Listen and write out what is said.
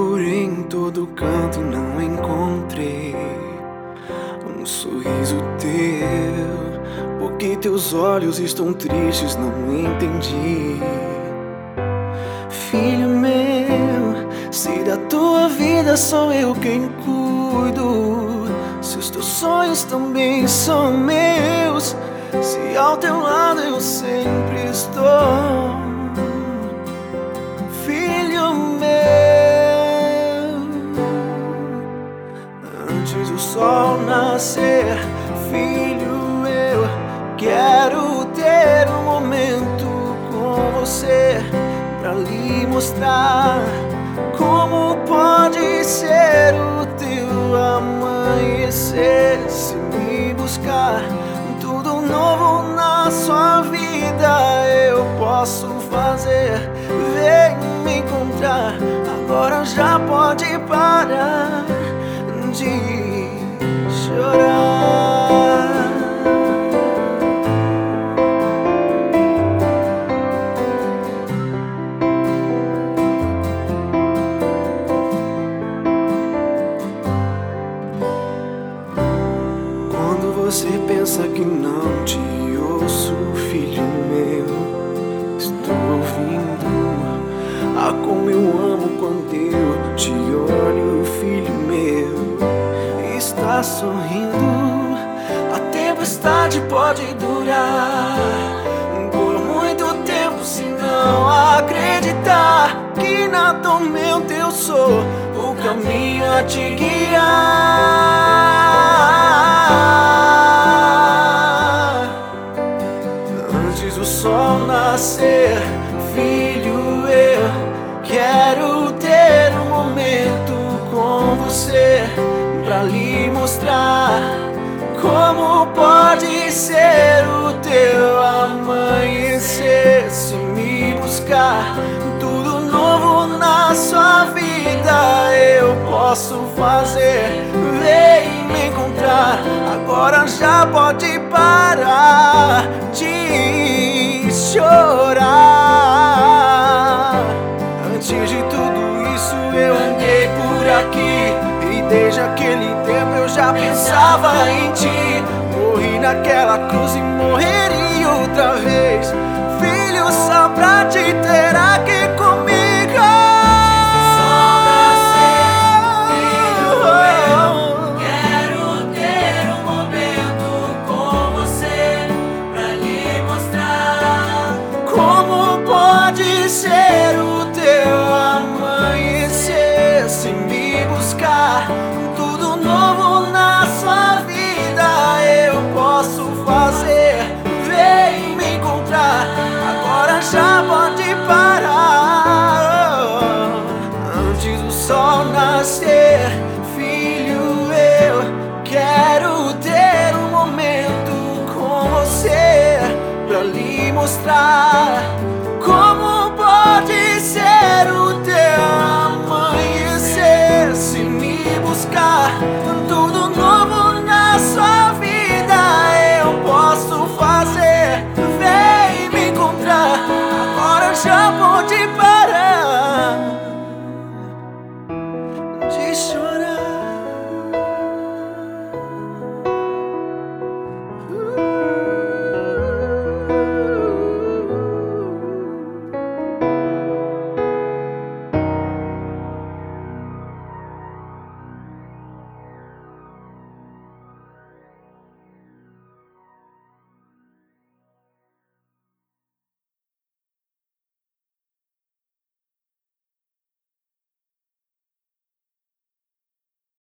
procurei em todo canto e não encontrei um sorriso teu. Porque teus olhos estão tristes, não entendi. Filho meu, se da tua vida sou eu quem cuido, se os teus sonhos também são meus, se ao teu lado eu sempre estou. Sol nascer, filho, eu quero ter um momento com você pra lhe mostrar como pode ser o teu amanhecer. Se me buscar tudo novo na sua vida eu posso fazer. Vem me encontrar agora já pode parar de como eu amo quando eu te olho, filho meu, sorrindo. A tempestade pode durar por muito tempo se não acreditar que na tormenta eu sou o caminho a te guiar. Antes do sol nascer, pode ser o teu amanhecer. Se me buscar tudo novo na sua vida eu posso fazer. Vem me encontrar agora já pode parar de chorar. Antes de tudo isso eu andei por aqui e desde aquele tempo eu já pensava em ti naquela cruz e morreria outra vez. Filho só pra mostrar